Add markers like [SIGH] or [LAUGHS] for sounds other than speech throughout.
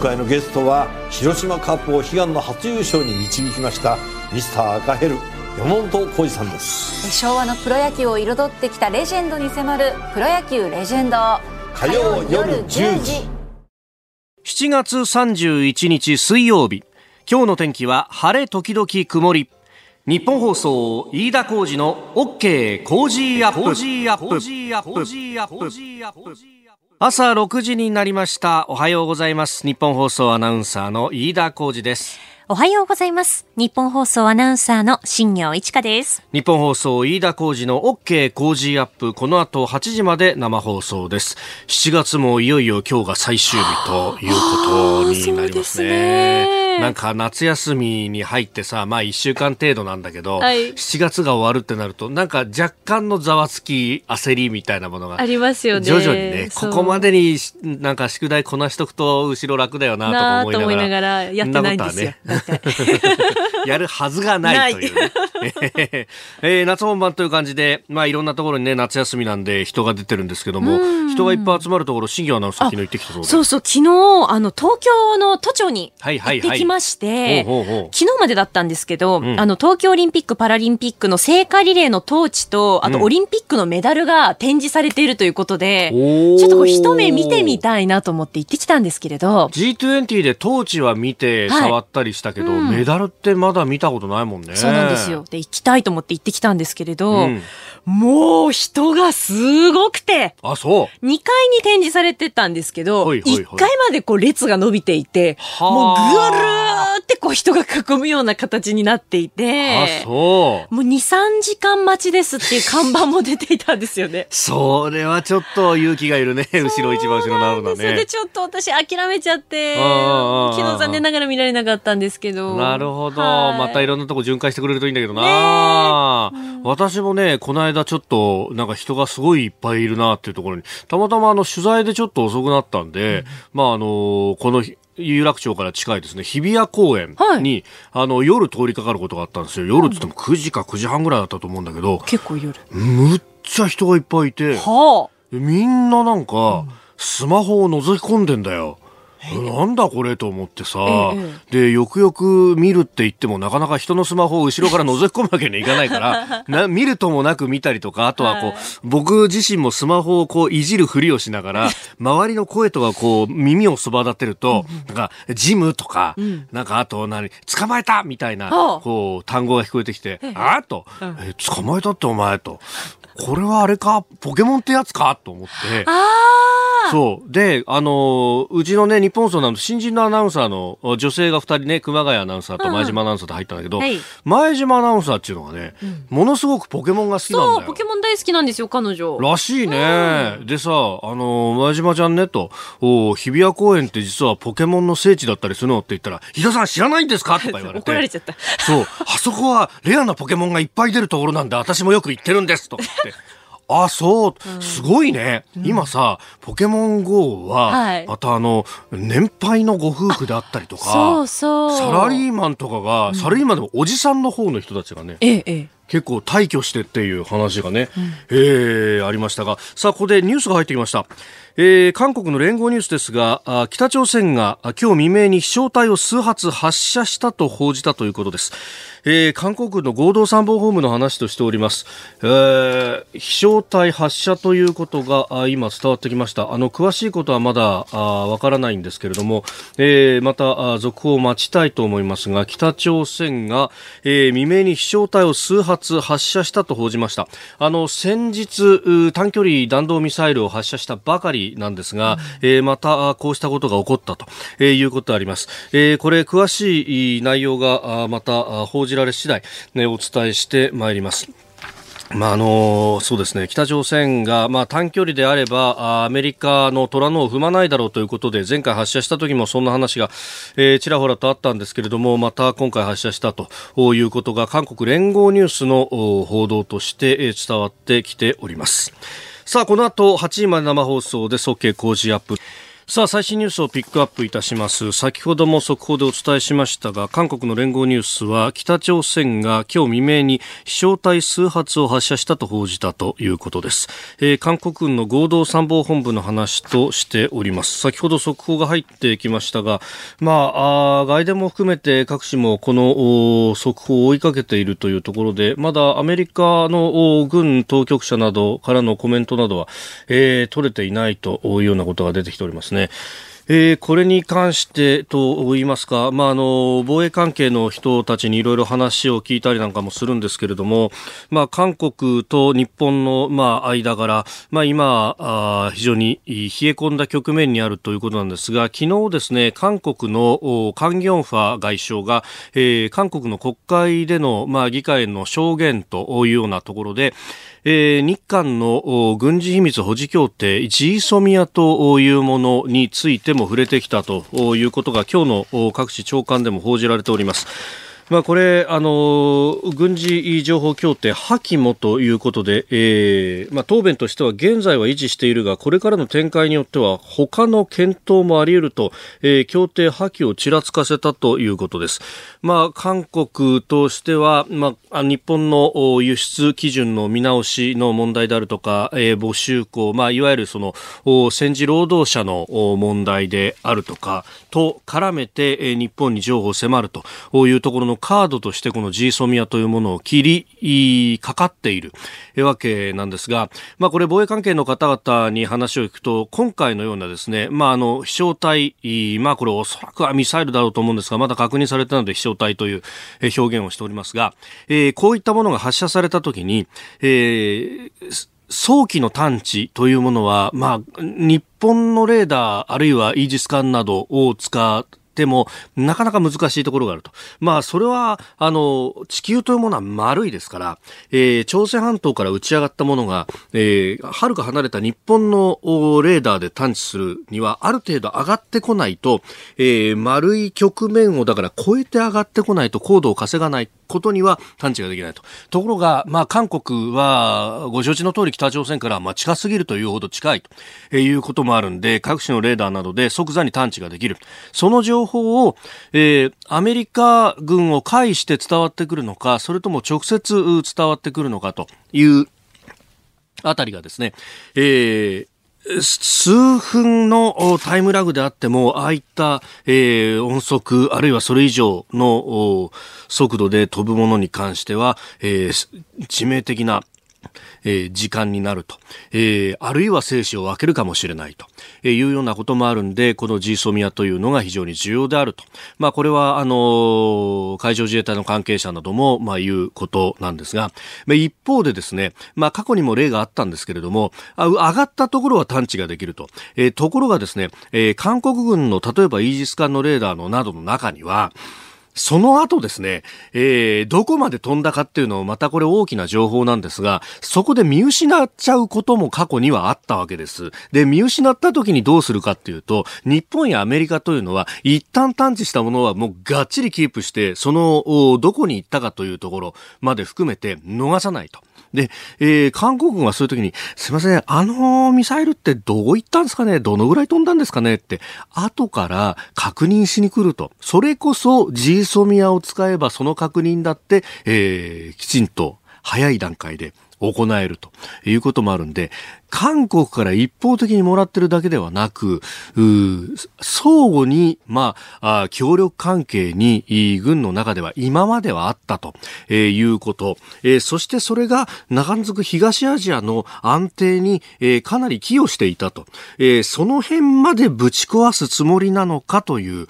回のゲストは広島カップを悲願の初優勝に導きましたミスター赤ヘル山本浩二さんです。昭和のプロ野球を彩ってきたレジェンドに迫る「プロ野球レジェンド」火曜夜10時。7月31日水曜日。今日の天気は晴れ時々曇り。日本放送飯田浩二の OK 工事アップ朝6時になりました。おはようございます。日本放送アナウンサーの飯田浩二です。おはようございます。日本放送アナウンサーの新業一華です。日本放送飯田浩二の OK 工事アップ。この後8時まで生放送です。7月もいよいよ今日が最終日ということになりますねなんか夏休みに入ってさまあ1週間程度なんだけど、はい。7月が終わるってなるとなんか若干のざわつき焦りみたいなものがありますよね。徐々にねここまでにしなんか宿題こなしとくと後ろ楽だよなとか思いながらと思いながらやってないんですよ。ね。やるはずがないというね。[LAUGHS] えー夏本番という感じで、まあいろんなところにね、夏休みなんで人が出てるんですけども、人がいっぱい集まるところ、新業アナウンサー昨日行ってきたそうで。そうそう、昨日、あの、東京の都庁にはいはいはい。行ってきまして、ほう昨日までだったんですけど、ん。あの、東京オリンピック・パラリンピックの聖火リレーのトーチと、あとうん。オリンピックのメダルが展示されているということで、おー。ちょっとこう一目見てみたいなと思って行ってきたんですけれど、G20 でトーチは見てはい触ったりしたけど、うん。メダルってまだ見たことないもんね。そうなんですよ。。で、行きたいと思って行ってきたんですけれど、うんもう人がすごくて、あ、そう。2階に展示されてたんですけど、はいはいはい1階までこう列が伸びていて、はあもうぐるーってこう人が囲むような形になっていあ、て、そう。もう2、3時間待ちですっていう看板も出ていたんですよね。[LAUGHS] それはちょっと勇気がいるね。[LAUGHS] 後ろ一番後ろになるんだそれでね。ちょっと私諦めちゃって、ああああ昨日残念ながら見られなかったんですけど。なるほど。はいまたいろんなとこ巡回してくれるといいんだけどな、私もね、この間ちょっと、なんか人がすごいいっぱいいるなっていうところに、たまたまあの取材でちょっと遅くなったんで、まああの、この日有楽町から近いですね、日比谷公園に、あの、夜通りかかることがあったんですよ。夜って言っても9時か9時半ぐらいだったと思うんだけど、結構夜。むっちゃ人がいっぱいいて、はあ。みんななんか、スマホを覗き込んでんだよ。なんだこれと思ってさ、えで、よくよく見るって言ってもなかなか人のスマホを後ろから覗き込むわけにはいかないから、[LAUGHS] な見るともなく見たりとか、あとはこう、はい。僕自身もスマホをこういじるふりをしながら、[LAUGHS] 周りの声とかこう耳をそば立てると、なんか、ジムとか、なんかあと何、捕まえたみたいな、はあ。こう、単語が聞こえてきて、あーと、え、捕まえたってお前と、これはあれか、ポケモンってやつかと思って、あそう。で、あのーうちのね、日本放送なの新人のアナウンサーのお女性が二人ね、熊谷アナウンサーと前島アナウンサーで入ったんだけど、はい前島アナウンサーっていうのがね、ものすごくポケモンが好きなんそう、だよ。ポケモン大好きなんですよ、彼女。らしいね。でさ、あのー前島ちゃんね、と、お日比谷公園って実はポケモンの聖地だったりするのって言ったら、日田さん知らないんですか？とか言われて。[LAUGHS] 怒られちゃった。そう。あそこはレアなポケモンがいっぱい出るところなんで、私もよく行ってるんです。とって。あ、そう。すごいね。今さ、ポケモン GO は、はいまたあの、年配のご夫婦であったりとか、そうそう。サラリーマンとかが、サラリーマンでもおじさんの方の人たちがね、ええ、ええ。結構退去してっていう話がね、えーありましたが、さあ、ここでニュースが入ってきました。えー韓国の連合ニュースですが、北朝鮮が今日未明に飛翔体を数発発射したと報じたということです。えー韓国軍の合同参謀本部の話としております。えー飛翔体発射ということが今伝わってきました。あの、詳しいことはまだわからないんですけれども、えーまた続報を待ちたいと思いますが、北朝鮮が、えー未明に飛翔体を数発発射したと報じました。あの、先日、短距離弾道ミサイルを発射したばかりなんですが、えーまたあこうしたことが起こったと、えーいうことであります。えーこれ、詳しい内容があまたあ報じられ次第、ね、お伝えしてまいります。まああのそうですね北朝鮮が、まあ、短距離であればあアメリカの虎のを踏まないだろうということで前回発射した時もそんな話が、えーちらほらとあったんですけれどもまた今回発射したということが韓国連合ニュースのお報道としてえー伝わってきておりますさあこの後8時まで生放送で早計工事アップ。さあ、最新ニュースをピックアップいたします。先ほども速報でお伝えしましたが、韓国の連合ニュースは、北朝鮮が今日未明に飛翔体数発を発射したと報じたということです。えー、韓国軍の合同参謀本部の話としております。先ほど速報が入ってきましたが、まあ、あ外電も含めて各紙もこの速報を追いかけているというところで、まだアメリカの軍当局者などからのコメントなどは、えー、取れていないというようなことが出てきておりますね。ね。えー、これに関してと言いますか、まあ、あの防衛関係の人たちにいろいろ話を聞いたりなんかもするんですけれども、まあ、韓国と日本の、まあ、間柄、まあ、今あ非常に冷え込んだ局面にあるということなんですが昨日ですね韓国のカン・ギョンファ外相が、えー、韓国の国会での、まあ、議会の証言というようなところで、えー、日韓の軍事秘密保持協定ジーソミアというものについても触れてきたということが今日の各地長官でも報じられております。まあ、これ、あの、軍事情報協定破棄もということで、えー、まあ、答弁としては現在は維持しているが、これからの展開によっては他の検討もあり得ると、えー、協定破棄をちらつかせたということです。まあ、韓国としては、まあ、日本の輸出基準の見直しの問題であるとか、えー、募集校、まあ、いわゆるその、戦時労働者の問題であるとか、と絡めて、日本に情報を迫るというところのカードとしてこの G ソミアというものを切りかかっているわけなんですが、まあこれ防衛関係の方々に話を聞くと、今回のようなですね、まああの、飛翔体、まあこれおそらくはミサイルだろうと思うんですが、まだ確認されてないので飛翔体という表現をしておりますが、えー、こういったものが発射されたときに、えー、早期の探知というものは、まあ、日本のレーダー、あるいはイージス艦などを使ても、なかなか難しいところがあると。まあ、それは、あの、地球というものは丸いですから、えー、朝鮮半島から打ち上がったものが、えー、はるか離れた日本のレーダーで探知するには、ある程度上がってこないと、えー、丸い局面をだから超えて上がってこないと高度を稼がないことには探知ができないと。ところが、まあ、韓国は、ご承知の通り北朝鮮からまあ近すぎるというほど近いということもあるんで、各種のレーダーなどで即座に探知ができる。その情報を、えー、アメリカ軍を介して伝わってくるのか、それとも直接伝わってくるのかというあたりがですね、えー、数分のタイムラグであっても、ああいった、えー、音速、あるいはそれ以上の速度で飛ぶものに関しては、えー、致命的なえー、時間になると、えー、あるいは生死を分けるかもしれないとえいうようなこともあるんで、この G ソミアというのが非常に重要であると。まあ、これは、あの、海上自衛隊の関係者なども、まあ、言うことなんですが、まあ、一方でですね、まあ、過去にも例があったんですけれども、あ上がったところは探知ができると。え、ところがですね、え、韓国軍の例えばイージス艦のレーダーのなどの中には、その後ですね、えー、どこまで飛んだかっていうのをまたこれ大きな情報なんですが、そこで見失っちゃうことも過去にはあったわけです。で、見失った時にどうするかっていうと、日本やアメリカというのは、一旦探知したものはもうがっちりキープして、その、どこに行ったかというところまで含めて逃さないと。で、えー、韓国軍はそういう時に、すいません、あのミサイルってどこ行ったんですかね？どのぐらい飛んだんですかね？って、後から確認しに来ると。それこそジーソミアを使えばその確認だって、えー、きちんと早い段階で行えるということもあるんで、韓国から一方的にもらってるだけではなく、相互に、まあ、協力関係に軍の中では今まではあったと、えー、いうこと、えー、そしてそれが中づく東アジアの安定に、えー、かなり寄与していたと、え、その辺までぶち壊すつもりなのかという、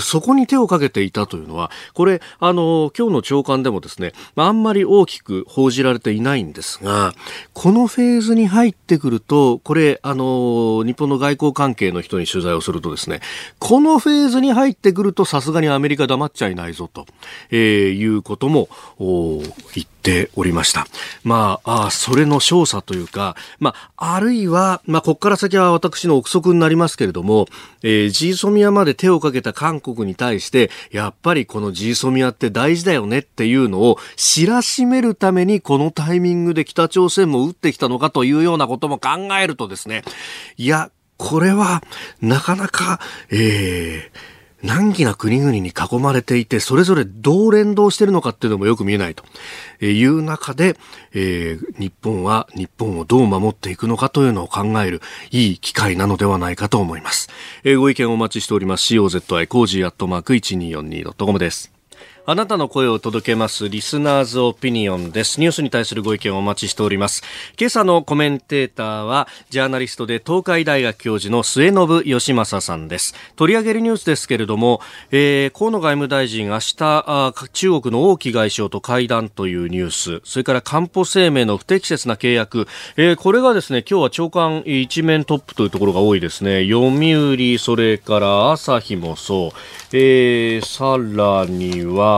そこに手をかけていたというのは、これ、あの、今日の長官でもですね、あんまり大きく報じられていないんですが、このフェーズに入ってくると、これ、あの、日本の外交関係の人に取材をするとですね、このフェーズに入ってくるとさすがにアメリカ黙っちゃいないぞと、えー、いうことも言っておりました。まあ、あそれの少佐というか、まあ、あるいは、まあ、ここから先は私の憶測になりますけれども、えー、ジーソミアまで手をかけた韓国に対して、やっぱりこのジーソミアって大事だよねっていうのを知らしめるためにこのタイミングで北朝鮮も撃ってきたのかというようなことも考えるとですね、いや、これは、なかなか、えー、難儀な国々に囲まれていて、それぞれどう連動してるのかっていうのもよく見えないという中で、えー、日本は日本をどう守っていくのかというのを考えるいい機会なのではないかと思います。えー、ご意見お待ちしております。 COZY コージーアットマーク 1242.com です。あなたの声を届けますリスナーズオピニオンです。ニュースに対するご意見をお待ちしております。今朝のコメンテーターは、ジャーナリストで東海大学教授の末延吉正さんです。取り上げるニュースですけれども、えー、河野外務大臣明日あ、中国の王毅外相と会談というニュース、それから官報生命の不適切な契約、えー、これがですね、今日は長官一面トップというところが多いですね。読売、それから朝日もそう、えー、さらには、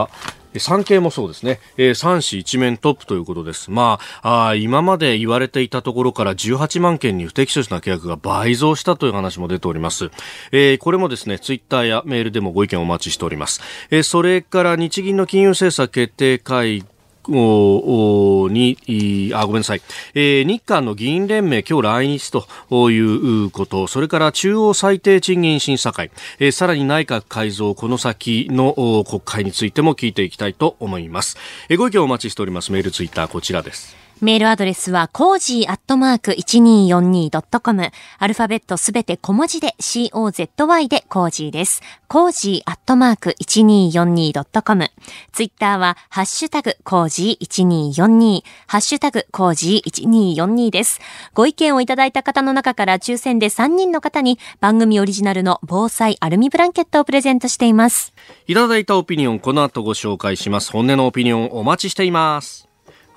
産経もそうですね、えー、3市一面トップということです。まあ、あ今まで言われていたところから18万件に不適切な契約が倍増したという話も出ております。えー、これもですね、ツイッターやメールでもご意見をお待ちしております。えー、それから日銀の金融政策決定会に、あ、ごめんなさい、えー、日韓の議員連盟今日来日ということ、それから中央最低賃金審議会、えー、さらに内閣改造、この先の国会についても聞いていきたいと思います。えー、ご意見をお待ちしております。メール、ツイッター、こちらです。メールアドレスは、コージーアットマーク 1242.com。アルファベットすべて小文字で COZY でコージーです。コージーアットマーク 1242.com。ツイッターは、ハッシュタグコージー1242。ハッシュタグコージー1242です。ご意見をいただいた方の中から抽選で3人の方に番組オリジナルの防災アルミブランケットをプレゼントしています。いただいたオピニオン、この後ご紹介します。本音のオピニオンお待ちしています。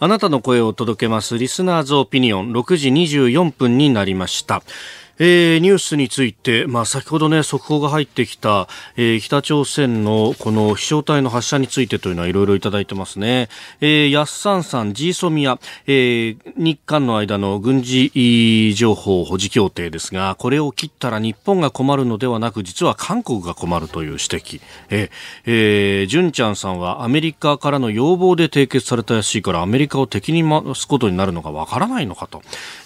あなたの声を届けますリスナーズオピニオン6時24分になりました。えー、ニュースについて、まあ、先ほどね、速報が入ってきた、えー、北朝鮮のこの飛翔体の発射についてというのはいろいろいただいてますね。えー、ヤッサンさん、ジーソミア、えー、日韓の間の軍事情報保持協定ですが、これを切ったら日本が困るのではなく、実は韓国が困るという指摘。えー、えー、ジュンちゃんさんはアメリカからの要望で締結されたらしいから、アメリカを敵に回すことになるのがわからないのかと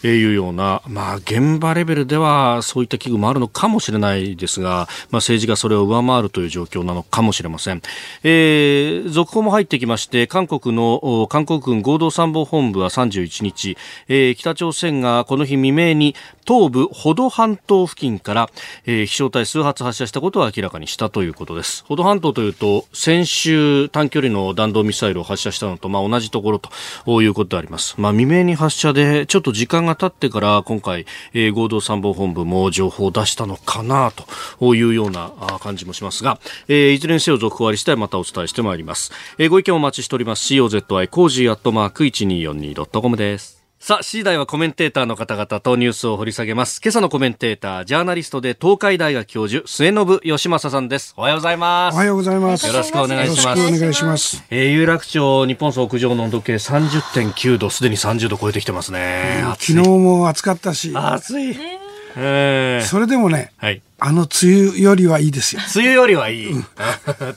いうような、まあ、現場レベルでははそういった危惧もあるのかもしれないですが、まあ、政治がそれを上回るという状況なのかもしれません。えー、続報も入ってきまして、韓国の、韓国軍合同参謀本部は31日、えー、北朝鮮がこの日未明に東部保土半島付近から、えー、飛翔体数発発射したことを明らかにしたということです。保土半島というと、先週短距離の弾道ミサイルを発射したのと、まあ、同じところということであります。まあ、未明に発射で、ちょっと時間が経ってから今回、えー、合同参謀本部も情報を出したのかなというような感じもしますが、えー、いずれにせよ続報あり次第またお伝えしてまいります。えー、ご意見お待ちしております。COZY コージーアットマーク 1242.com です。さあ、6時台はコメンテーターの方々とニュースを掘り下げます。今朝のコメンテーター、ジャーナリストで東海大学教授、末延吉正さんです。おはようございます。おはようございます。よろしくお願いします。よろしくお願いします。えー、有楽町ニッポン放送屋上の温度計30.9度、すでに30度超えてきてますね。昨日も暑かったし。暑い。えー、それでもね、はい、あの梅雨よりはいいですよ。梅雨よりはいい。[LAUGHS] 梅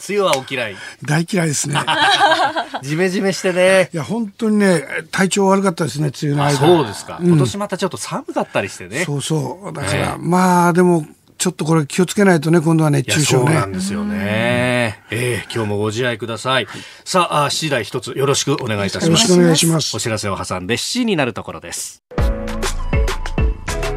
雨はお嫌い。大嫌いですね。[LAUGHS] ジメジメしてね。いや、本当にね、体調悪かったですね、梅雨の間。そうですか、うん、今年またちょっと寒かったりしてね。そうそう。だから、えー、まあ、でも、ちょっとこれ気をつけないとね、今度は熱中症ね。そうなんですよね。ええー、今日もご自愛ください。さあ、7時台一つよろしくお願いいたします。よろしくお願いします。お知らせを挟んで7時になるところです。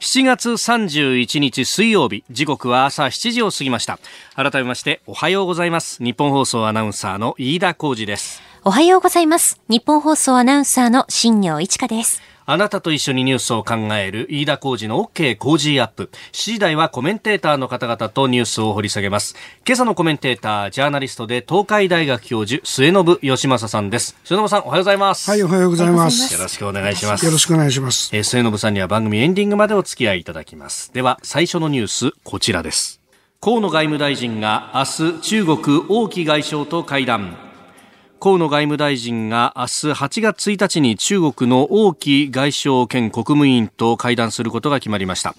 7月31日水曜日時刻は朝7時を過ぎました改めましておはようございます日本放送アナウンサーの飯田浩二ですおはようございます。日本放送アナウンサーの新業一華です。あなたと一緒にニュースを考える飯田浩二の OK 工事アップ。7時台はコメンテーターの方々とニュースを掘り下げます。今朝のコメンテーター、ジャーナリストで東海大学教授、末信義正さんです。末信さん、おはようございます。はい、おはようございます。よろしくお願いします。よろしくお願いします。えー末信さんには番組エンディングまでお付き合いいただきます。では、最初のニュース、こちらです。河野外務大臣が明日、中国王毅外相と会談。河野外務大臣が明日8月1日に中国の王毅外相兼国務委員と会談することが決まりました。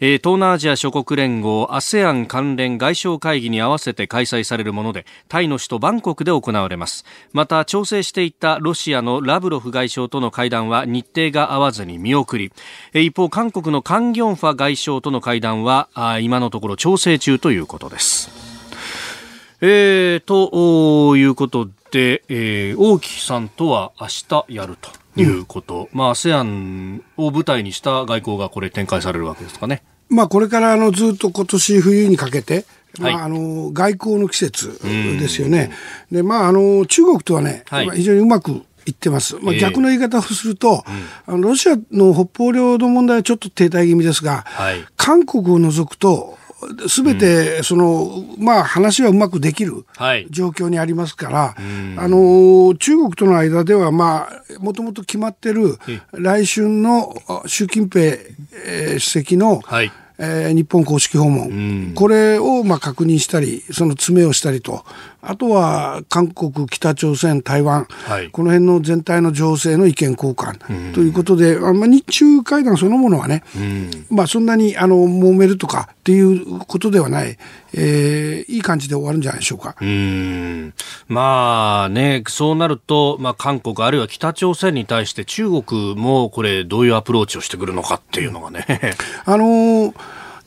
え東南アジア諸国連合 ASEAN 関連外相会議に合わせて開催されるものでタイの首都バンコクで行われますまた調整していたロシアのラブロフ外相との会談は日程が合わずに見送りえ一方韓国のカン・ギョンファ外相との会談はあ今のところ調整中ということですえー、ということで、えー、王毅さんとは明日やるということ、まあ ASEAN を舞台にした外交がこれ展開されるわけですかね。まあ、これからあのずっと今年冬にかけて、はい。まあ、あの外交の季節ですよね。で、まあ、あの中国とはね、はい。今非常にうまくいってます。まあ、ええ。逆の言い方をすると、あのロシアの北方領土問題はちょっと停滞気味ですが、はい。韓国を除くと、すべて、その、まあ、話はうまくできるはい。状況にありますから、あの、中国との間では、まあ、もともと決まってるえ、来春のあ習近平、えー主席の、はい。えー日本公式訪問、これをまあ確認したり、その詰めをしたりと、あとは韓国、北朝鮮、台湾、はい。この辺の全体の情勢の意見交換。ということで、あまあ、日中会談そのものはね、まあ、そんなにあの揉めるとかっていうことではない、えーいい感じで終わるんじゃないでしょうか。うーん。まあね、そうなると、まあ、韓国あるいは北朝鮮に対して中国もこれどういうアプローチをしてくるのかっていうのがね。あのー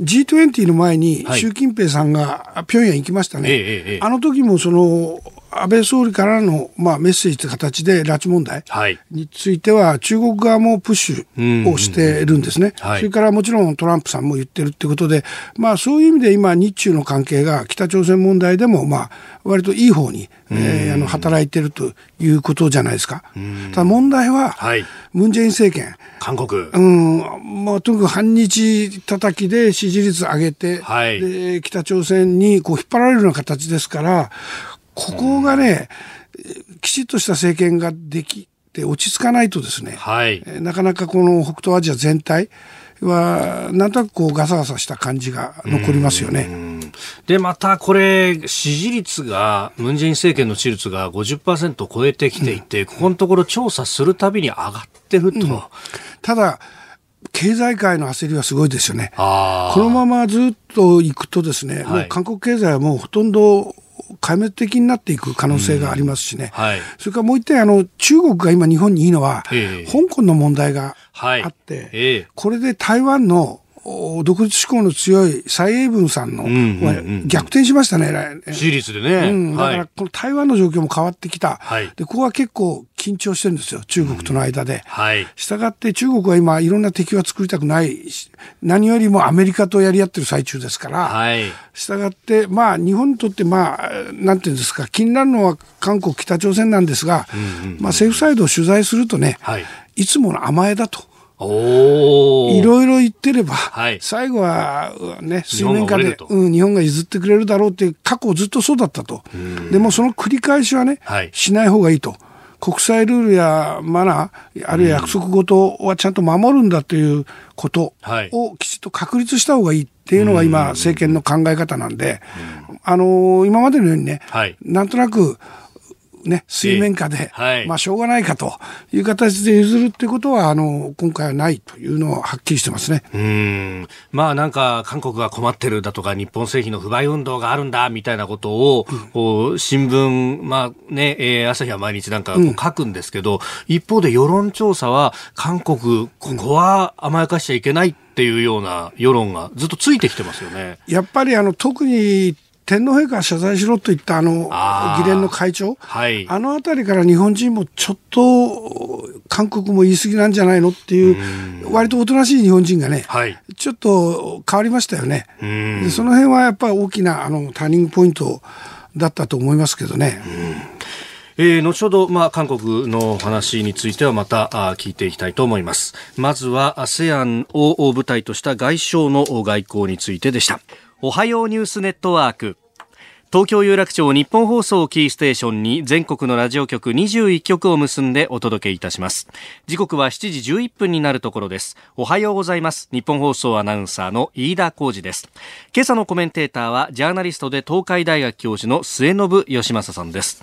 G20 の前にはい。習近平さんが平壌行きましたね、ええええ。あの時もその安倍総理からの、まあ、メッセージという形で拉致問題はい。については中国側もプッシュをしてるんですね、はい。それからもちろんトランプさんも言ってるってことで、まあ、そういう意味で今、日中の関係が北朝鮮問題でも、まあ割といい方に、えーあの働いてるということじゃないですか。ただ問題は、はい。ムン・ジェイン政権、韓国。うん、まあ、とにかく反日叩きで支持率上げて、はい。で北朝鮮にこう引っ張られるような形ですから、ここがね、きちっとした政権ができて落ち着かないとですね、はい。えーなかなかこの北東アジア全体は、なんとなくこうガサガサした感じが残りますよね。で、またこれ、支持率が、ムン・ジェイン政権の支持率が50%を超えてきていて、ここのところ調査するたびに上がってると。ただ、経済界の焦りはすごいですよね。あこのままずっと行くとですね、はいもう韓国経済はもうほとんど壊滅的になっていく可能性がありますしね。はい。それからもう一点、あの、中国が今日本にいいのは、ええ。香港の問題がはいあって、ええ。これで台湾のお独立志向の強い蔡英文さんの、んうんうん逆転しましたね。来支持率でね。うん、だから、はい。この台湾の状況も変わってきた。はいで、ここは結構緊張してるんですよ。中国との間で。はい。したがって中国は今いろんな敵は作りたくないし何よりもアメリカとやり合ってる最中ですから、はい。したがってまあ日本にとってまあなんていうんですか気になるのは韓国北朝鮮なんですが、まあ政府サイドを取材するとね、はい。いつもの甘えだと。いろいろ言ってれば、はい。最後はね、水面下でうん、日本が譲ってくれるだろうって過去ずっとそうだったと。でもその繰り返しはね、はい。しない方がいいと。国際ルールやマナー、あるいは約束事はちゃんと守るんだということはい。をきちっと確立した方がいいっていうのが今、政権の考え方なんで、あのー今までのようにね、はい。なんとなく、ね、水面下で、はい。まあしょうがないかという形で譲るってことは、あの、今回はないというのははっきりしてますね。うーん。まあなんか韓国が困ってるだとか日本製品の不買運動があるんだみたいなことを、こう新聞、まあね、えー朝日は毎日なんか書くんですけど、一方で世論調査は韓国、ここは甘やかしちゃいけないっていうような世論がずっとついてきてますよね。やっぱりあの、特に天皇陛下は謝罪しろといったあの、議連の会長、はい。あのあたりから日本人もちょっと韓国も言い過ぎなんじゃないのっていう、割とおとなしい日本人がね、はい。ちょっと変わりましたよね。んでその辺はやっぱり大きなあのターニングポイントだったと思いますけどね。えー、後ほど、まあ、韓国の話についてはまたあ聞いていきたいと思います。まずは ASEAN を舞台とした外相の外交についてでした。おはようニュースネットワーク。東京有楽町日本放送キーステーションに全国のラジオ局21局を結んでお届けいたします。時刻は7時11分になるところです。おはようございます。日本放送アナウンサーの飯田浩二です。今朝のコメンテーターはジャーナリストで東海大学教授の末延義正さんです。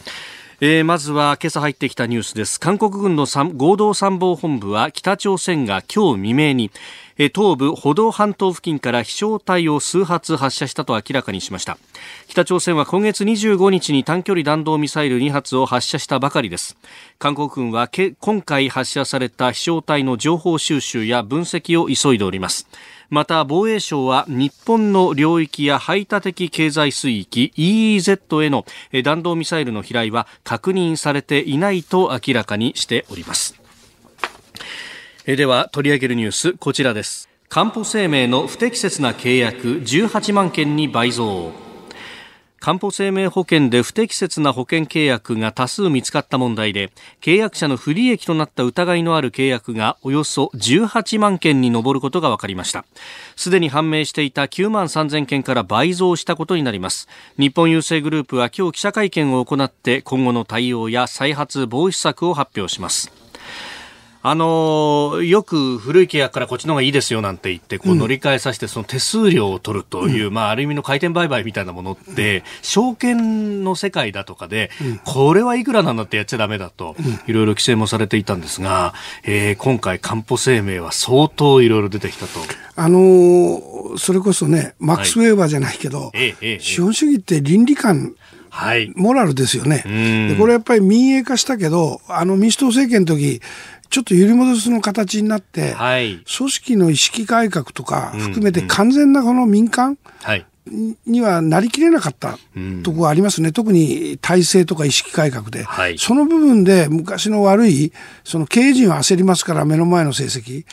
えー、まずは今朝入ってきたニュースです。韓国軍の合同参謀本部は北朝鮮が今日未明に東部歩道半島付近から飛翔体を数発発射したと明らかにしました。北朝鮮は今月25日に短距離弾道ミサイル2発を発射したばかりです。韓国軍は今回発射された飛翔体の情報収集や分析を急いでおります。また防衛省は日本の領域や排他的経済水域 EEZ への弾道ミサイルの飛来は確認されていないと明らかにしております。では取り上げるニュースこちらです。かんぽ生命の不適切な契約18万件に倍増。かんぽ生命保険で不適切な保険契約が多数見つかった問題で契約者の不利益となった疑いのある契約がおよそ18万件に上ることが分かりました。すでに判明していた9万3000件から倍増したことになります。日本郵政グループは今日記者会見を行って今後の対応や再発防止策を発表します。あのよく古い契約からこっちの方がいいですよなんて言って、こう乗り換えさせて、その手数料を取るという、うん、まあ、ある意味の回転売買みたいなものって、証券の世界だとかで、これはいくらなんだってやっちゃだめだと、いろいろ規制もされていたんですが、えー、今回、かんぽ生命は相当いろいろ出てきたと。あのー、それこそね、マックス・ウェーバーじゃないけど、はい、資本主義って倫理観はい、モラルですよね。でこれやっぱり民営化したけど、あの民主党政権の時ちょっと揺り戻すの形になって、はい、組織の意識改革とか含めて完全なこの民間、はい。にはなりきれなかったところがありますね、うん、特に体制とか意識改革で、はい、その部分で昔の悪い、その経営陣は焦りますから、目の前の成績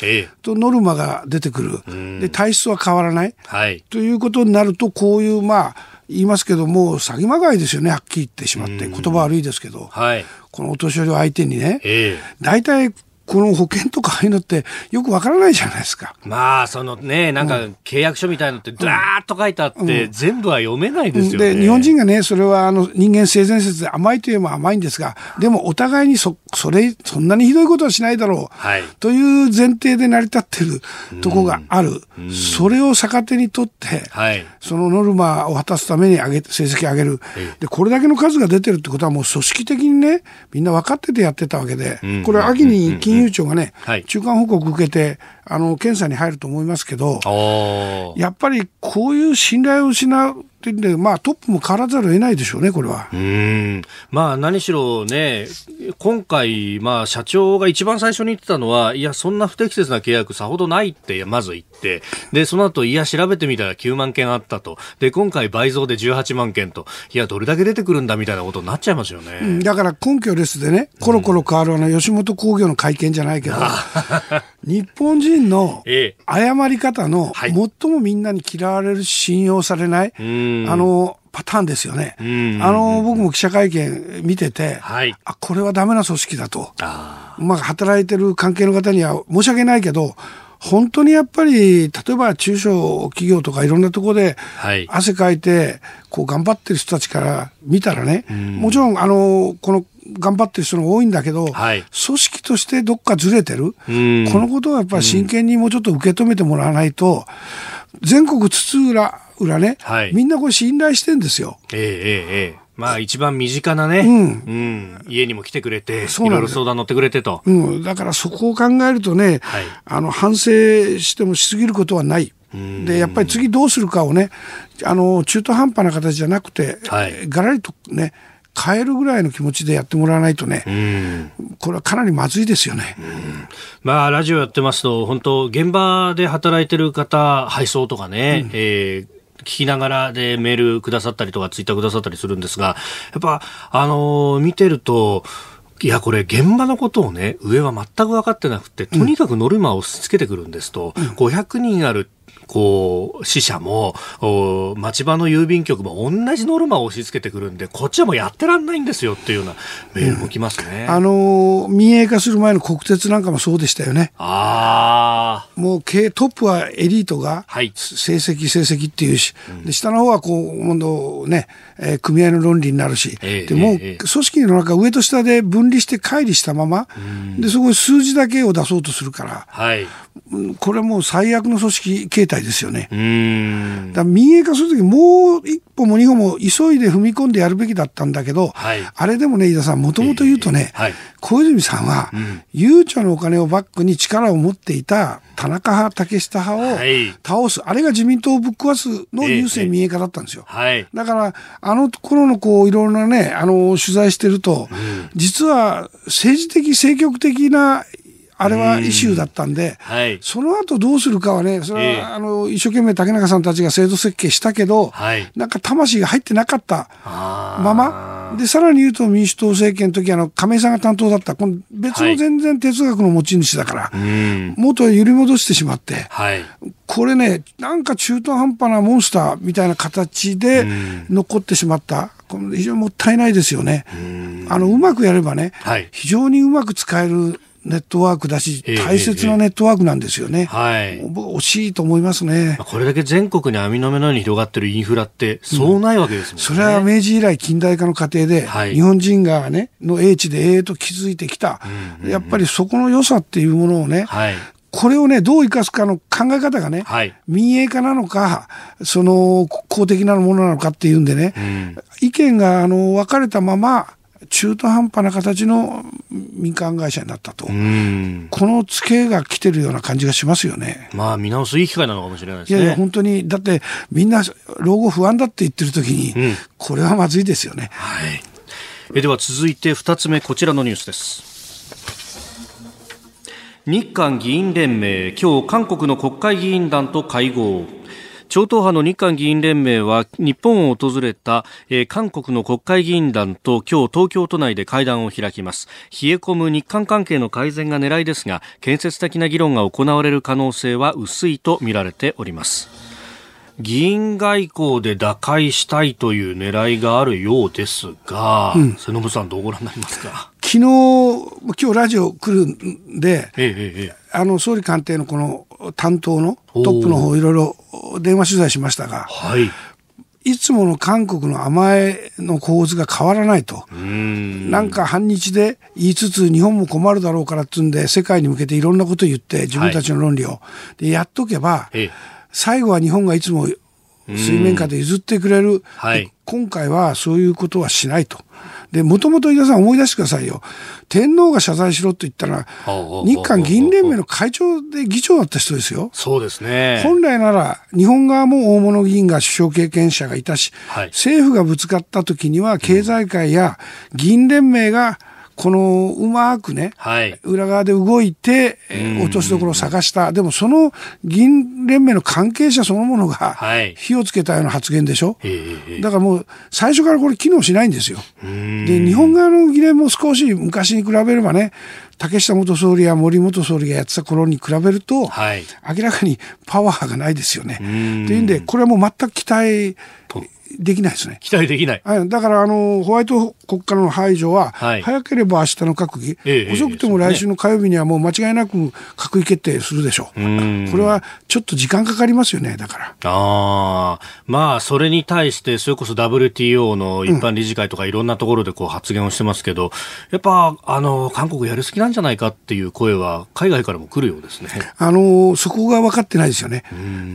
とノルマが出てくる、えー、で体質は変わらない、はい、ということになると、こういう、まあ、言いますけども、詐欺まがいですよね、はっきり言ってしまって、言葉悪いですけど、はい、このお年寄りを相手にね、えー、大体この保険とかああいうのってよくわからないじゃないですか。まあ、そのね、なんか契約書みたいのってずらーっと書いてあって、うん、全部は読めないですよね。で、日本人がね、それはあの人間性善説で甘いといえば甘いんですが、でもお互いにそ、それ、そんなにひどいことはしないだろう、はい、という前提で成り立ってるとこがある。うん、それを逆手にとって、はい、そのノルマを果たすために上げ、成績上げる。で、これだけの数が出てるってことはもう組織的にね、みんな分かっててやってたわけで、これ秋に金融庁がね、はい、中間報告受けて、あの、検査に入ると思いますけど、やっぱりこういう信頼を失うっていうんで、まあ、トップも変わらざるを得ないでしょうね、これは。うんまあ、何しろね、今回、まあ、社長が一番最初に言ってたのは、いや、そんな不適切な契約さほどないって、まず言って、で、その後、いや、調べてみたら9万件あったと。で、今回倍増で18万件と。いや、どれだけ出てくるんだみたいなことになっちゃいますよね。うん、だから根拠レスでね、コロコロ変わるあの、吉本興業の会見じゃないけど、日本人の謝り方の、最もみんなに嫌われる信用されない、はいあの、パターンですよね。あの、僕も記者会見見てて、はい、あ、これはダメな組織だと。まあ、働いてる関係の方には申し訳ないけど、本当にやっぱり、例えば中小企業とかいろんなところで、汗かいて、こう頑張ってる人たちから見たらね、もちろん、あの、この、頑張ってる人が多いんだけど、はい、組織としてどっかずれてる、このことをやっぱり真剣にもうちょっと受け止めてもらわないと、全国津々浦裏ね、はい、みんなこれ信頼してんですよ。えええええまあ一番身近なね、うん、うん、家にも来てくれて、いろいろ相談乗ってくれてと。うん、だからそこを考えるとね、はい、あの反省してもしすぎることはない。でやっぱり次どうするかをねあの中途半端な形じゃなくて、はい、がらりとね変えるぐらいの気持ちでやってもらわないとね、これはかなりまずいですよね。まあ、ラジオやってますと、本当、現場で働いてる方、配送とかね、うん、えー聞きながらでメールくださったりとか、ツイッターくださったりするんですが、やっぱ、あのー、見てると、いや、これ、現場のことをね、上は全く分かってなくて、とにかくノルマを押し付けてくるんですと、うん、500人あるこう、死者も、お町場の郵便局も同じノルマを押し付けてくるんで、こっちはもうやってらんないんですよっていうようなメールも来ますね。あの民営化する前の国鉄なんかもそうでしたよね。あもう経営トップはエリートがはい成績成績っていうし、で下の方はこう今度ね、えー組合の論理になるし、ええでもうええ組織の中上と下で分離して乖離したまま、でそこに数字だけを出そうとするから、あ、はい。うんこれはもう最悪の組織形態ですよね。うーん。だ民営化するときもう一歩も二歩も急いで踏み込んでやるべきだったんだけど、はいあれでもね、飯田さん、もともと言うとね、ええはい小泉さんは、ゆうちょのお金をバックに力を持っていた田中派、竹下派をはい倒す、あれが自民党をぶっ壊すのええ郵政民営化だったんですよ。はい。だから、あの頃のこう、いろいろなね、あの、取材してると、実は政治的、政局的な、あれはイシューだったんで、はい。その後どうするかはね、それは、ええあの、一生懸命竹中さんたちが制度設計したけど、はいなんか魂が入ってなかったまま、で、さらに言うと民主党政権の時あの、亀井さんが担当だった、この別はいの全然哲学の持ち主だから、うん。元へ揺り戻してしまって、はい。これね、なんか中途半端なモンスターみたいな形で残ってしまった。非常にもったいないですよね。あの、うまくやればね、はい非常にうまく使えるネットワークだし、ええ大切なネットワークなんですよね。はい。僕惜しいと思いますね。これだけ全国に網の目のように広がってるインフラって、そうないわけですもんね。それは明治以来近代化の過程で、はい日本人がね、の英知で永遠と築いてきた、やっぱりそこの良さっていうものをね、はい。これをね、どう生かすかの考え方がね、はい民営化なのか、その公的なものなのかっていうんでね、意見があの分かれたまま、中途半端な形の民間会社になったと。うん。このツケが来てるような感じがしますよね。まあ、見直すいい機会なのかもしれないですね。いやいや、本当に、だってみんな老後不安だって言ってる時に、うんこれはまずいですよね。はい。えでは続いて二つ目、こちらのニュースです。日韓議員連盟、今日韓国の国会議員団と会合。超党派の日韓議員連盟は日本を訪れた、えー韓国の国会議員団と今日東京都内で会談を開きます。冷え込む日韓関係の改善が狙いですが建設的な議論が行われる可能性は薄いと見られております。議員外交で打開したいという狙いがあるようですが、瀬信さんどうご覧になりますか？昨日、今日ラジオ来るんで、ええええ。あの総理官邸のこの担当のトップの方いろいろ電話取材しましたが、はい。いつもの韓国の甘えの構図が変わらないと。うん。なんか反日で言いつつ日本も困るだろうからっつうんで世界に向けていろんなことを言って自分たちの論理を、でやっとけばええ。最後は日本がいつも水面下で譲ってくれる、はい。で今回はそういうことはしないと。で、もともと井田さん思い出してくださいよ。天皇が謝罪しろと言ったら日韓議員連盟の会長で議長だった人ですよ。そうですね本来なら日本側も大物議員が首相経験者がいたし、はい政府がぶつかった時には経済界や議員連盟がこのうまくね、はい裏側で動いて、えー落としどころを探した。でもその議員連盟の関係者そのものがはい火をつけたような発言でしょ？ええええだからもう最初からこれ機能しないんですよ。で、日本側の議連も少し昔に比べればね、竹下元総理や森元総理がやってた頃に比べると、はい明らかにパワーがないですよね。とんいうんで、これはもう全く期待できないですね。期待できないはい、だからあのホワイト国家の排除は、はい早ければ明日の閣議、ええ遅くても来週の火曜日にはもう間違いなく閣議決定するでしょう。んこれはちょっと時間かかりますよね、だから。ああ、まあ、それに対して、それこそ WTO の一般理事会とかいろんなところでこう発言をしてますけど、やっぱ、あの、韓国やりすぎなんじゃないかっていう声は、海外からも来るようですね。あのそこが分かってないですよね。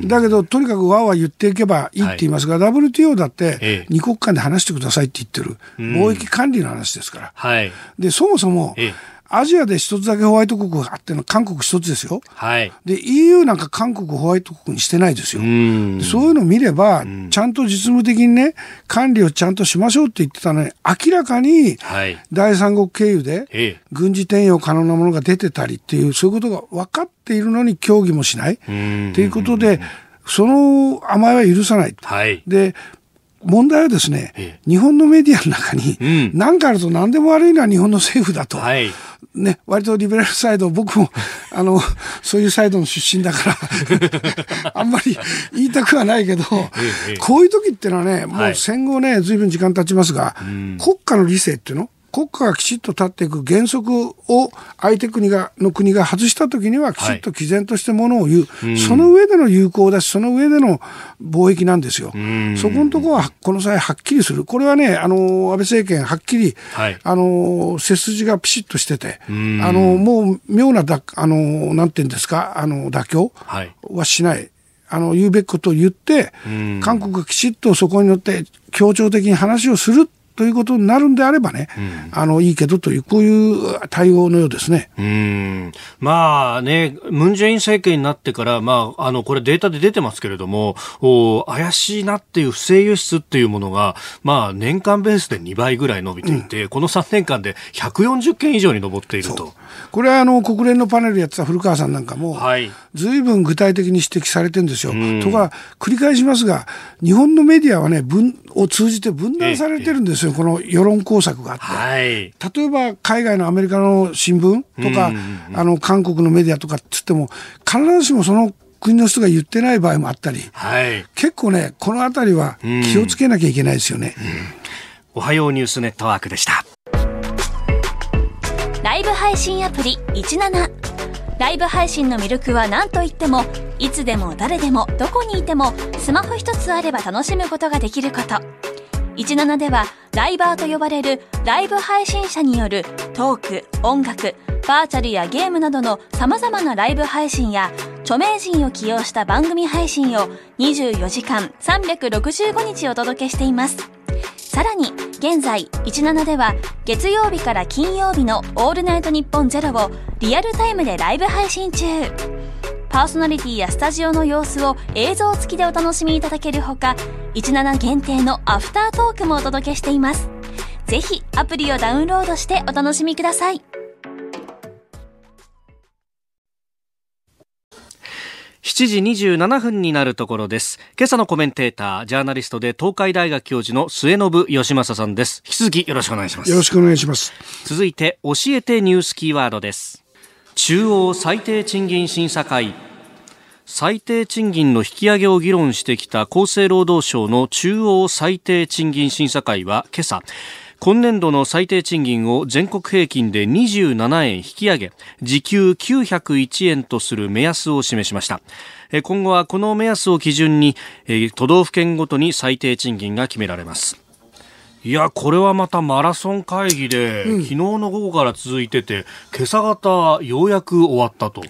だけど、とにかくわーわー言っていけばいいって言いますが、WTO だってええ二国間で話してくださいって言ってる、貿易管理の話ですから。はい。で、そもそもええ、アジアで一つだけホワイト国があってのは韓国一つですよ。はい。で、EU なんか韓国ホワイト国にしてないですよ。そういうのを見れば、ちゃんと実務的にね、管理をちゃんとしましょうって言ってたのに、明らかにはい。第三国経由でええ。軍事転用可能なものが出てたりっていう、そういうことが分かっているのに協議もしない。んということで、その甘えは許さない。はい。で、問題はですね、え日本のメディアの中に、うん。何かあると何でも悪いのは日本の政府だと。はい。ね、割とリベラルサイド、僕も、[LAUGHS] あの、そういうサイドの出身だから、[LAUGHS] あんまり言いたくはないけど、ええこういう時ってのはね、もはい。う戦後ね、ずいぶん時間経ちますが、国家の理性っていうの国家がきちっと立っていく原則を相手国がの国が外した時にはきちっと毅然としてものを言う、その上での友好だしその上での貿易なんですよ。そこのところはこの際はっきりする。これはねあの安倍政権はっきり、はい。あの背筋がピシッとしててあのもう妙なだあのなんていうんですかあの妥協はい。はしない。あの言うべきことを言って、韓国がきちっとそこに乗って協調的に話をするということになるんであればね、あのいいけどという、こういう対応のようですね。うんまあね、ムン・ジェイン政権になってから、まあ、あの、これデータで出てますけれども、お怪しいなっていう不正輸出っていうものが、まあ、年間ベースで2倍ぐらい伸びていて、この3年間で140件以上に上っていると。これはあの国連のパネルやってた古川さんなんかも、はい。ずいぶん具体的に指摘されてるんですよ。とか、繰り返しますが、日本のメディアはね、分を通じて分断されてるんですよ、この世論工作があって。はい。例えば海外のアメリカの新聞とか、あの韓国のメディアとかっつっても必ずしもその国の人が言ってない場合もあったりはい。結構ねこの辺りは気をつけなきゃいけないですよね。おはようニュースネットワークでした。ライブ配信アプリ17ライブ配信の魅力は何といってもいつでも誰でもどこにいてもスマホ一つあれば楽しむことができること17ではライバーと呼ばれるライブ配信者によるトーク音楽バーチャルやゲームなどの様々なライブ配信や著名人を起用した番組配信を24時間365日お届けしています。さらに現在17では月曜日から金曜日の「オールナイトニッポンゼロをリアルタイムでライブ配信中。パーソナリティやスタジオの様子を映像付きでお楽しみいただけるほか17限定のアフタートークもお届けしていますぜひアプリをダウンロードしてお楽しみください7時27分になるところです。今朝のコメンテーター、ジャーナリストで東海大学教授の末信義正さんです。引き続きよろしくお願いします。よろしくお願いします。続いて、教えてニュースキーワードです。中央最低賃金審査会。最低賃金の引き上げを議論してきた厚生労働省の中央最低賃金審査会は今朝、今年度の最低賃金を全国平均で27円引き上げ、時給901円とする目安を示しました。今後はこの目安を基準に、都道府県ごとに最低賃金が決められます。いや、これはまたマラソン会議で、昨日の午後から続いてて、今朝方、ようやく終わったと。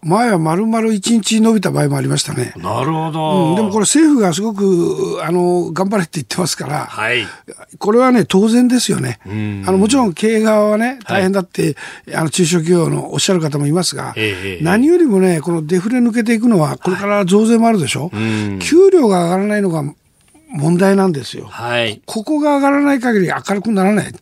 前は丸々1日伸びた場合もありましたね。なるほど。うんでもこれ政府がすごくあの頑張れって言ってますから、はい。これはね、当然ですよね。んあのもちろん経営側はね、大変だって、あの中小企業のおっしゃる方もいますが、ええ何よりもね、このデフレ抜けていくのは、これから増税もあるでしょ、ん給料が上がらないのが問題なんですよ。はい。ここが上がらない限り明るくならない。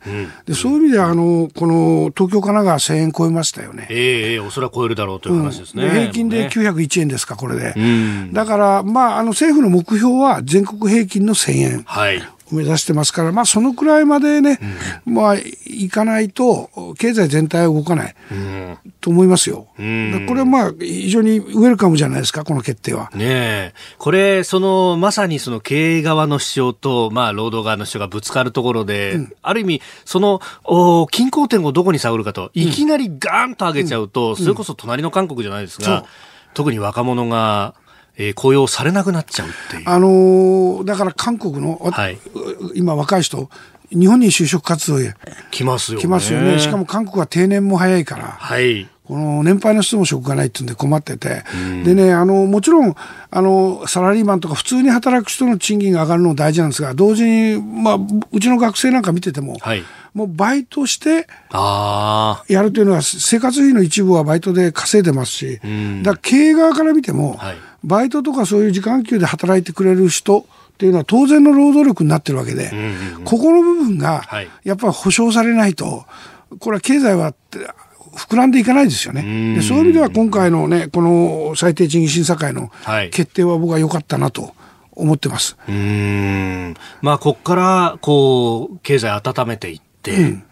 でそういう意味では、あの、この東京、神奈川1000円超えましたよね。ええええおそらく超えるだろうという話ですね。で平均でね901円ですか、これで。んだから、まあ、あの政府の目標は全国平均の1000円。はい。を目指してますから、まあ、そのくらいまでね、まあ、いかないと、経済全体は動かないうん。と思いますよ。んだからこれはまあ、非常にウェルカムじゃないですか、この決定は。ねえ。これ、その、まさにその経営側の主張と、まあ、労働側の主張がぶつかるところで、ある意味、その、お均衡点をどこに探るかと、いきなりガーンと上げちゃうと、それこそ隣の韓国じゃないですが、特に若者が、えー雇用されなくなっちゃうっていう。あのーだから韓国の、わはい今若い人、日本に就職活動へ来ますよね。来ますよね。しかも韓国は定年も早いから。はい。この年配の人も職がないっていうんで困ってて、でね、あの、もちろん、あの、サラリーマンとか普通に働く人の賃金が上がるのも大事なんですが、同時に、まあ、うちの学生なんか見てても、はい。もうバイトしてあやるというのは、生活費の一部はバイトで稼いでますし、んだから経営側から見ても、はいバイトとかそういう時間給で働いてくれる人っていうのは当然の労働力になってるわけで、ここの部分がはい、やっぱり保障されないと、これは経済は膨らんでいかないですよね。でそういう意味では今回のね、この最低賃金審査会のはい決定は僕は良かったなと思ってます。うん。まあ、こっから、こう、経済温めていって、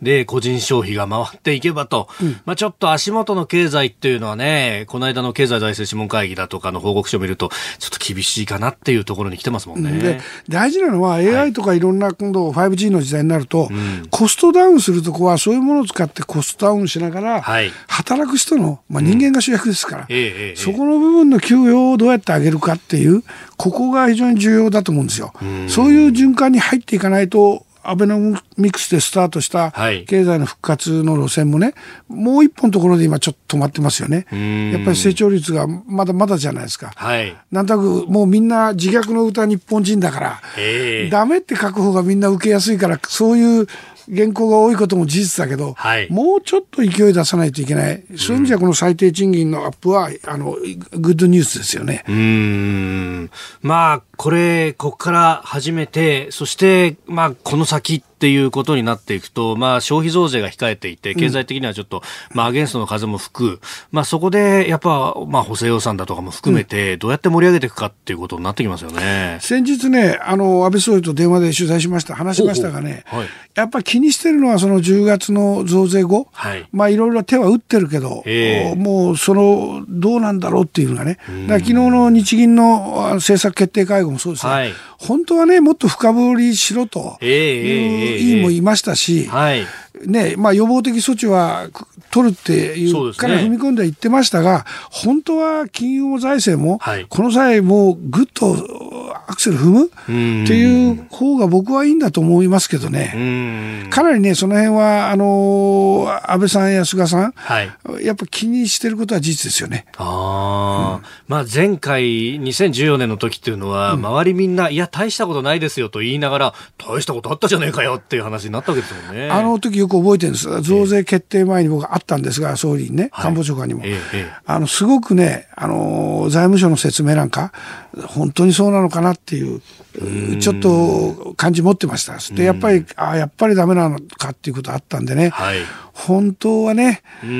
で、個人消費が回っていけばと、まあ、ちょっと足元の経済っていうのはね、この間の経済財政諮問会議だとかの報告書を見ると、ちょっと厳しいかなっていうところに来てますもんね。で大事なのは AI とかいろんな今度 5G の時代になると、コストダウンするとこはそういうものを使ってコストダウンしながら、はい。働く人の、まあ、人間が主役ですから、ええええそこの部分の給与をどうやって上げるかっていうここが非常に重要だと思うんですよ。そういう循環に入っていかないとアベノミクスでスタートしたはい経済の復活の路線もね、もう一本のところで今ちょっと止まってますよね。んやっぱり成長率がまだまだじゃないですか。はい。なんとなくもうみんな自虐の歌日本人だから、ええダメって書く方がみんな受けやすいから、そういう原稿が多いことも事実だけど、はいもうちょっと勢い出さないといけない。そういう意味じゃこの最低賃金のアップは、あの、グッドニュースですよね。うーん。まあ、これ、ここから始めて、そして、まあ、この先っていうことになっていくと、まあ、消費増税が控えていて、経済的にはちょっと、まあ、アゲンストの風も吹く。まあ、そこで、やっぱ、まあ、補正予算だとかも含めて、どうやって盛り上げていくかっていうことになってきますよね。先日ね、あの、安倍総理と電話で取材しました、話しましたがね、ほうほう。はい。やっぱり気にしてるのはその10月の増税後、はい。まあいろいろ手は打ってるけど、ええ。もうその、どうなんだろうっていうのがね、だ昨日の日銀の政策決定会合もそうですね、はい。本当はね、もっと深掘りしろというええ委員もいましたし、はい。ねまあ、予防的措置はく取るっていそうから踏み込んで言ってましたが、本当は金融も財政も、はいこの際、もうぐっとアクセル踏むっていう方が僕はいいんだと思いますけどうね。かなりね、その辺は、あの安倍さんや菅さん、はい。やっぱ気にしてることは事実ですよね。ああ、まあ前回2014年の時っていうのは、周りみんな、いや、大したことないですよと言いながら、大したことあったじゃねえかよっていう話になったわけですもんね。あの時よく覚えてるんです。増税決定前に僕会ったんですが、総理にね、はい官房長官にも。あの、すごくね、あの、財務省の説明なんか、本当にそうなのかなっていう、ちょっと感じ持ってました。で、やっぱり、あやっぱりダメなのかっていうことあったんでね、はい。本当はね、うえん。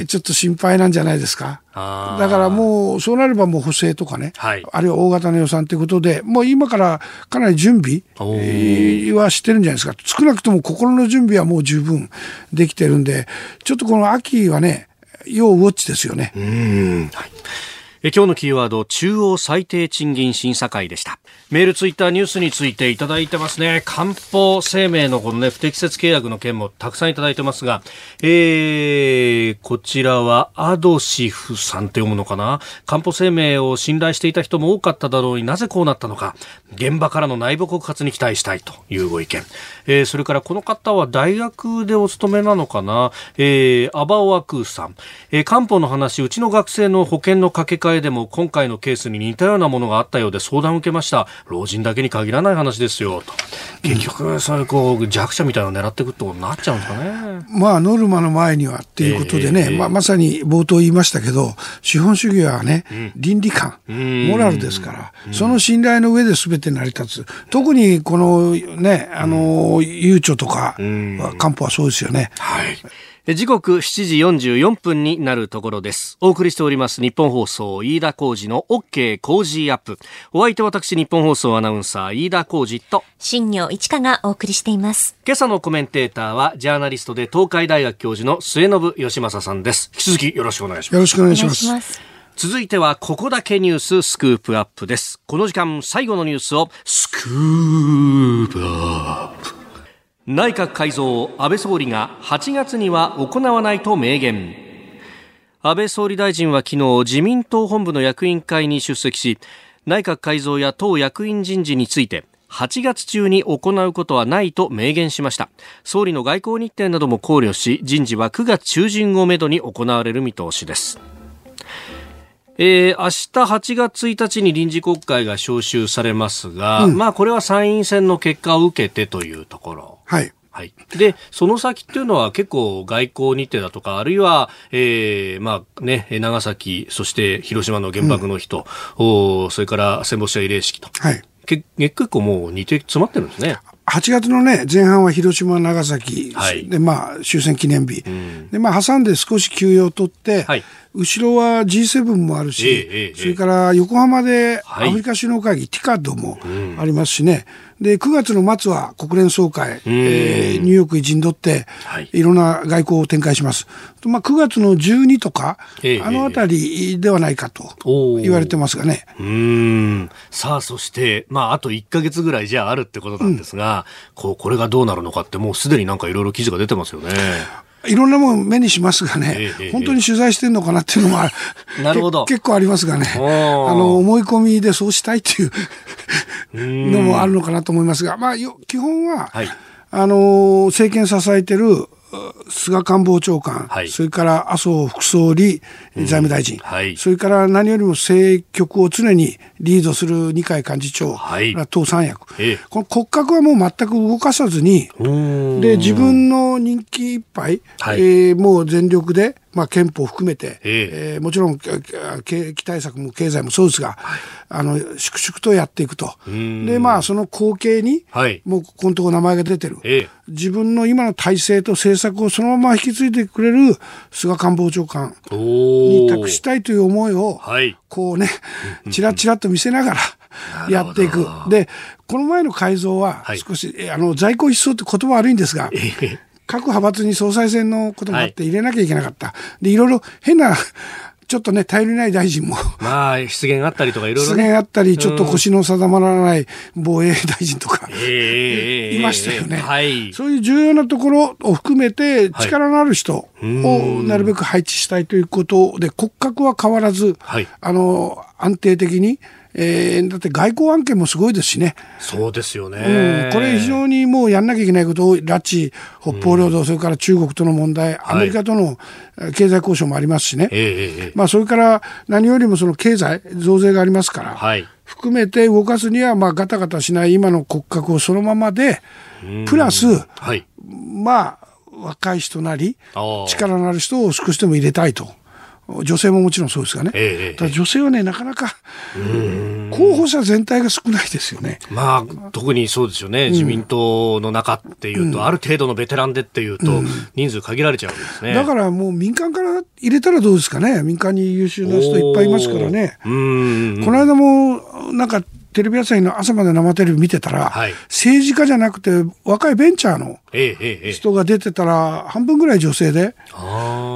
ーちょっと心配なんじゃないですか。だからもう、そうなればもう補正とかね、はいあるいは大型の予算ということで、もう今からかなり準備はしてるんじゃないですか。少なくとも心の準備はもう十分できてるんで、ちょっとこの秋はね、要ウォッチですよね。うん。はい。え今日のキーワード、中央最低賃金審査会でした。メール、ツイッター、ニュースについていただいてますね。官報生命のこのね、不適切契約の件もたくさんいただいてますが、えー、こちらは、アドシフさんって読むのかな？官報生命を信頼していた人も多かっただろうになぜこうなったのか、現場からの内部告発に期待したいというご意見。えー、それからこの方は大学でお勤めなのかな？えー、アバオアクーさん。えー、官報の話、うちの学生の保険の掛け替えでも今回のケースに似たようなものがあったようで相談を受けました。老人だけに限らない話ですよ。と。結局、そういうこう、弱者みたいなのを狙っていくってことになっちゃうんですかね。まあ、ノルマの前にはっていうことでね、ええまあ、まさに冒頭言いましたけど、資本主義はね、倫理観、モラルですから、その信頼の上で全て成り立つ。特にこのね、あの、悠長とかは、官報はそうですよね。はい。え時刻7時44分になるところです。お送りしております日本放送飯田浩二の OK 工事アップ。お相手は私日本放送アナウンサー飯田浩二と新業一華がお送りしています。今朝のコメンテーターはジャーナリストで東海大学教授の末信義正さんです。引き続きよろしくお願いします。よろしくお願いしお願ます。いします。続いてはここだけニューススクープアップです。この時間最後のニュースをスクープアップ。内閣改造安倍総理が8月には行わないと明言。安倍総理大臣は昨日自民党本部の役員会に出席し内閣改造や党役員人事について8月中に行うことはないと明言しました総理の外交日程なども考慮し人事は9月中旬をめどに行われる見通しですえー、明日8月1日に臨時国会が召集されますが、まあこれは参院選の結果を受けてというところ。はい。はい。で、その先っていうのは結構外交日程だとか、あるいは、えー、まあね、長崎、そして広島の原爆の日と、おそれから戦没者慰霊式と。はい。け結構もう日程詰まってるんですね。8月のね、前半は広島、長崎、はいで、まあ、終戦記念日。で、まあ、挟んで少し休養を取って、はい後ろは G7 もあるし、それから横浜でアはい。フリカ首脳会議、ティカッドもありますしね、で9月の末は国連総会、えーニューヨークに陣取って、はい。い、ろんな外交を展開します。とまあ、9月の12とか、ええあのあたりではないかと言われてますがね。うーん。さあ、そして、まあ、あと1ヶ月ぐらいじゃああるってことなんですが、こう、これがどうなるのかって、もうすでになんかいろいろ記事が出てますよね。いろんなもん目にしますがね、本当に取材してるのかなっていうのもあ [LAUGHS] なるほど。け結構ありますがね、あの思い込みでそうしたいっていうのもあるのかなと思いますが、まあ、よ基本は、はい。あの政権支えてるう菅官房長官、はい。それから麻生副総理、財務大臣、はい。それから何よりも政局を常にリードする二階幹事長、はい。党三役、ええ。この骨格はもう全く動かさずに、で自分の人気いっぱい、はい。えーもう全力で、まあ、憲法を含めて、ええ。ーもちろんけ景気対策も経済もそうですが、あの粛々とやっていくと。ん。でまあその後継に、はい。もうここのところ名前が出てる、ええ。自分の今の体制と政策をそのまま引き継いでくれる菅官房長官おにー託したいという思いを、はい。こうね、ちらちらっと見せながらやっていく。で、この前の改造ははい少し、えあの、在庫一掃って言葉悪いんですが、ええ各派閥に総裁選のこともあっはいて入れなきゃいけなかった。で、いろいろ変な、ちょっとね、頼りない大臣も、[LAUGHS] まあ、失言あったりとかいろいろ失ね。言あったり、ちょっと腰の定まらない防衛大臣とか、いましたよね。はい。そういう重要なところを含めて、はい力のある人をなるべく配置したいということで、骨格は変わらず、はいあの、安定的に、えーだって外交案件もすごいですしね。そうですよね。うん、これ非常にもうやんなきゃいけないことを、拉致、北方領土、それから中国との問題、アメリカとのえー経済交渉もありますしね。ええええええまあ、それから何よりもその経済、増税がありますから、はい。含めて動かすには、まあ、ガタガタしない今の骨格をそのままで、プラス、はい。まあ、若い人なり力のある人を少しでも入れたいと。女性ももちろんそうですがね。ええええただ女性はね、なかなか、候補者全体が少ないですよね。まあ、特にそうですよね。自民党の中っていうと、ある程度のベテランでっていうと、人数限られちゃうんですね。だからもう民間から入れたらどうですかね。民間に優秀な人いっぱいいますからね。この間も、なんか、テレビ朝日の朝まで生テレビ見てたら、はい政治家じゃなくて若いベンチャーの。人が出てたら半分ぐらい女性で、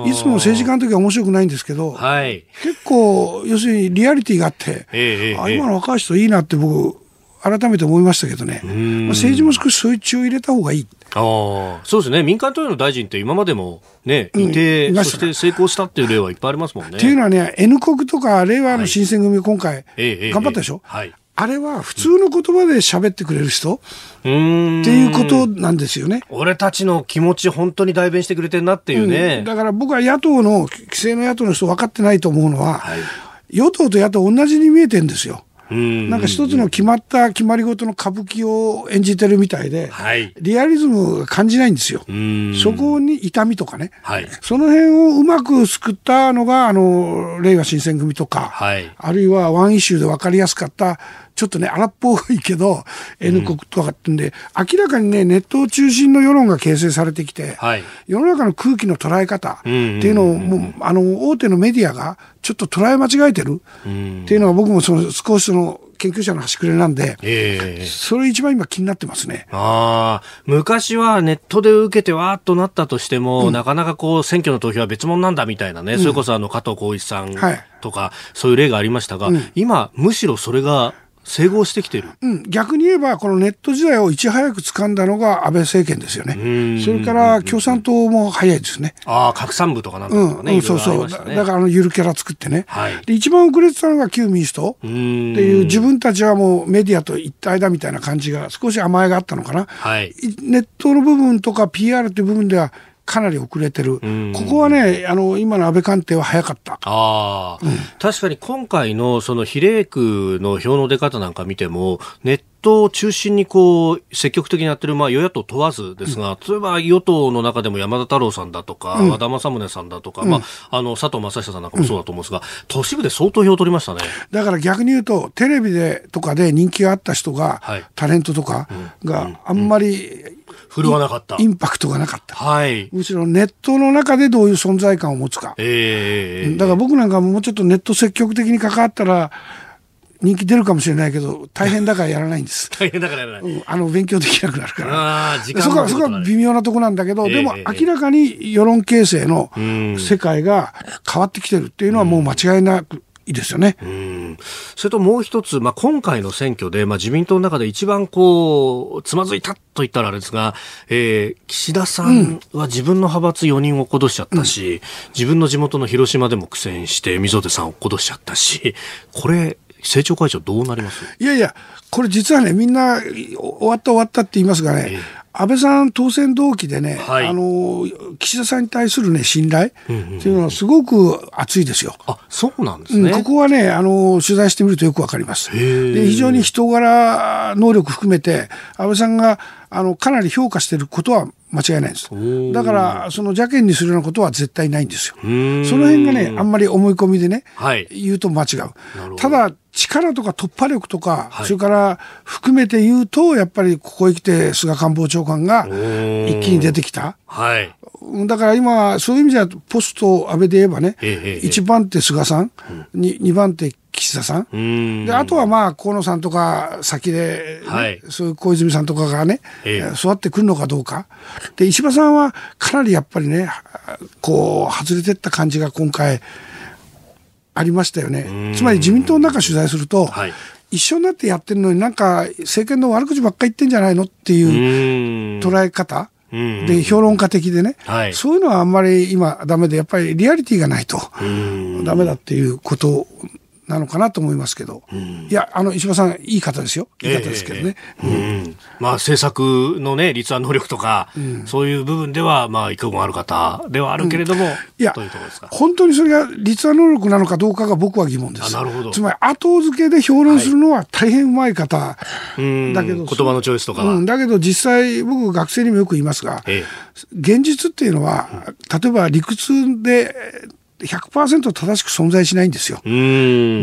いつも政治家の時は面白くないんですけど、はい。結構、要するにリアリティがあって、えあ今の若い人いいなって僕、改めて思いましたけどね、まあ政治も少しそういう血を入れた方がいい。ああ、そうですね。民間党への大臣って今までもね、いて、いましたそして成功したっていう例はいっぱいありますもんね。っていうのはね、N 国とか令和の新選組、今回、頑張ったでしょ、はい。あれは普通の言葉で喋ってくれる人。っていうことなんですよね。俺たちの気持ち本当に代弁してくれてるなっていうね。だから僕は野党の、規制の野党の人分かってないと思うのは、はい与党と野党同じに見えてるんですよ。うん。なんか一つの決まった決まり事の歌舞伎を演じてるみたいで、はい。リアリズムが感じないんですよ。うん。そこに痛みとかね、はい。その辺をうまく救ったのが、あの、令和新選組とか、はい。あるいはワンイシューで分かりやすかった、ちょっとね、荒っぽいけど、N 国とかってんで、明らかにね、ネット中心の世論が形成されてきて、はい。世の中の空気の捉え方ってんうんいうのを、もう、あの、大手のメディアがちょっと捉え間違えてるっていうのが僕もその少しその研究者の端くれなんで、ええ。それ一番今気になってますね。ああ、昔はネットで受けてわーっとなったとしても、なかなかこう選挙の投票は別物なんだみたいなね、それこそあの加藤浩一さんはい。とか、そういう例がありましたが、今、むしろそれが整合してきてる。うん、逆に言えば、このネット時代をいち早く掴んだのが安倍政権ですよね。それから共産党も早いですね。ああ、拡散部とかなんとうん、かね、うん、いろそそう。だいうね。だからあのゆるキャラ作ってね。はいで一番遅れてたのが旧民主党っていう自分たちはもうメディアと一体だみたいな感じが少し甘えがあったのかな。はい。いネットの部分とか PR っていう部分ではかなり遅れてる。ここはね、あの、今の安倍官邸は早かった。ああ、確かに今回のその比例区の票の出方なんか見ても、ネッ党を中心にこう積極的にやってる、まあ、与野党問わずですが、例えば与党の中でも山田太郎さんだとか、和田政宗さんだとか、まあ、あの佐藤正久さんなんかもそうだと思うんですが、都市部で相当票を取りましたね。だから逆に言うとテレビでとかで人気があった人が、はいタレントとかがあんまり振るわなかったイ。ンパクトがなかった。はい。むしろネットの中でどういう存在感を持つか。ええだから僕なんかもうちょっとネット積極的に関わったら人気出るかもしれないけど大変だからやらないんです。[LAUGHS] 大変だからやらない。うんあの勉強できなくなるから。ああ、時間そこはそこは微妙なとこなんだけど、ええでもええ明らかに世論形成のん世界が変わってきてるっていうのはもう間違いなくいいですよね。うんそれともう一つ、まあ、今回の選挙で、まあ、自民党の中で一番こう、つまずいたと言ったらあれですが、えー岸田さんは自分の派閥4人を落っことしちゃったし、自分の地元の広島でも苦戦して、溝手さんを落っことしちゃったし、これ、政調会長どうなります？いやいや、これ実はね、みんなお終わった終わったって言いますがね、安倍さん当選同期でね、はいあの、岸田さんに対するね、信頼っていうのはすごく熱いですよ。あ、そうなんですうんね。ここはね、あの、取材してみるとよくわかります。ーで、非常に人柄、能力含めて、安倍さんが、あの、かなり評価していることは間違いないんです。ーだから、その邪険にするようなことは絶対ないんですよ。そんの辺がね、あんまり思い込みでね、はい言うと間違う。ただ、力とか突破力とか、はいそれから含めて言うと、やっぱりここへ来て菅官房長官がー一気に出てきた。はい。うんだから今、そういう意味では、ポスト安倍で言えばね、ええええ1番手菅さん、に2番手岸田さん。うん。であとはまあ河野さんとか先で、ねはい。そういう小泉さんとかがね、ええ。育ってくるのかどうか。で石破さんはかなりやっぱりねこう外れてった感じが今回ありましたよね。つまり自民党の中取材すると、はい一緒になってやってるのになんか政権の悪口ばっかり言ってんじゃないのっていううん。捉え方、うん。で評論家的でね、はい。そういうのはあんまり今ダメでやっぱりリアリティがないとうん。ダメだっていうことなのかなと思いますけど、いやあの石破さんいい方ですよ。いい方ですけどね、ええええ。うん。まあ政策のね、立案能力とか、そういう部分では、まあ、幾分ある方ではあるけれども、いや。本当にそれが立案能力なのかどうかが僕は疑問です。あなるほど。つまり後付けで評論するのは大変うまい方、うん。だけど言葉のチョイスとかは。うん、だけど実際僕学生にもよく言いますが、え。現実っていうのは、例えば理屈で100%正しく存在しないんですよ。えうん。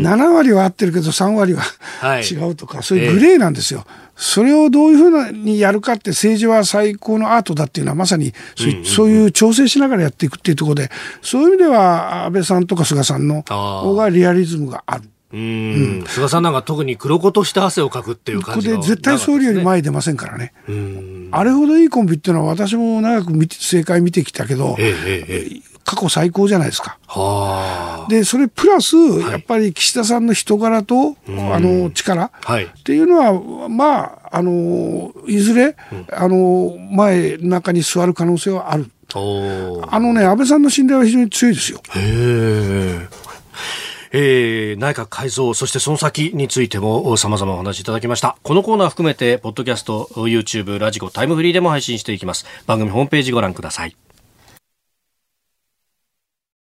7割は合ってるけど3割は、はい違うとかそういうグレーなんですよ。それをどういうふうにやるかって政治は最高のアートだっていうのはまさにそうい,、そういう調整しながらやっていくっていうところでそういう意味では安倍さんとか菅さんの方がリアリズムがある。うん。菅さんなんか特に黒子として汗をかくっていうここで感じが絶対総理より前に出ませんからね。うん。あれほどいいコンビっていうのは私も長く見て正解見てきたけど、ええええええ過去最高じゃないですか。はあ。で、それプラス、やっぱり岸田さんの人柄と、あの、力。はい。っていうのは、まあ、あの、いずれ、あの、前、中に座る可能性はある。あのね、安倍さんの信頼は非常に強いですよ。へえ。えー、内閣改造、そしてその先についても様々お話しいただきました。このコーナー含めて、ポッドキャスト、YouTube、ラジコ、タイムフリーでも配信していきます。番組ホームページご覧ください。